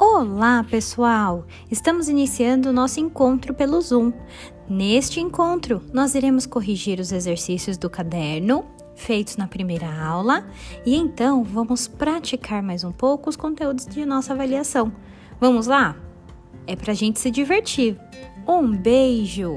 Olá, pessoal! Estamos iniciando o nosso encontro pelo Zoom. Neste encontro, nós iremos corrigir os exercícios do caderno feitos na primeira aula e então vamos praticar mais um pouco os conteúdos de nossa avaliação. Vamos lá? É para a gente se divertir. Um beijo!